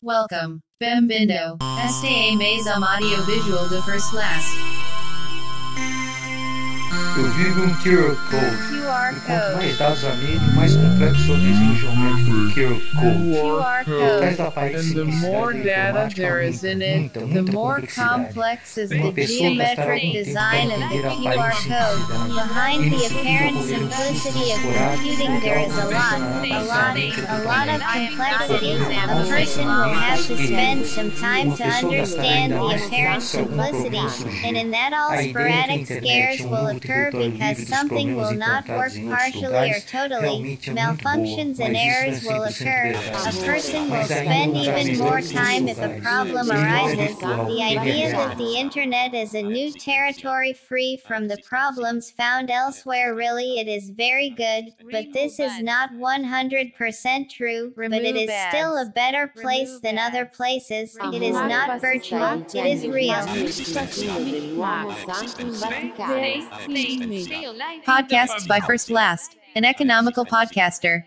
Welcome. Bem-vindo. Esta é mais um audiovisual de first class. Eu vivo um QR Code. QR E quanto code. mais dados a medir, mais complexo é o desenho geométrico do QR Code. QR Atrás code. da aparente the simplicidade more data informática there muita, in it, muita, the more complexidade. complex is Uma the pessoa gastará geometric algum tempo design para of the entender a QR code. simplicidade. Behind the Isso apparent simplicity of computing, there is a lot, a lot, a lot of complexity. A person will have to spend some time to understand the apparent simplicity, and in that all sporadic scares will occur because something will not work partially or totally. Malfunctions and errors will occur. A person will spend even more time if a problem arises. The idea that the internet is a new territory free from the problems found elsewhere really it is very good, but this is not 100% true, but it is still a better place than other places. It is not virtual, it is real. Podcasts by First Last, an economical podcaster.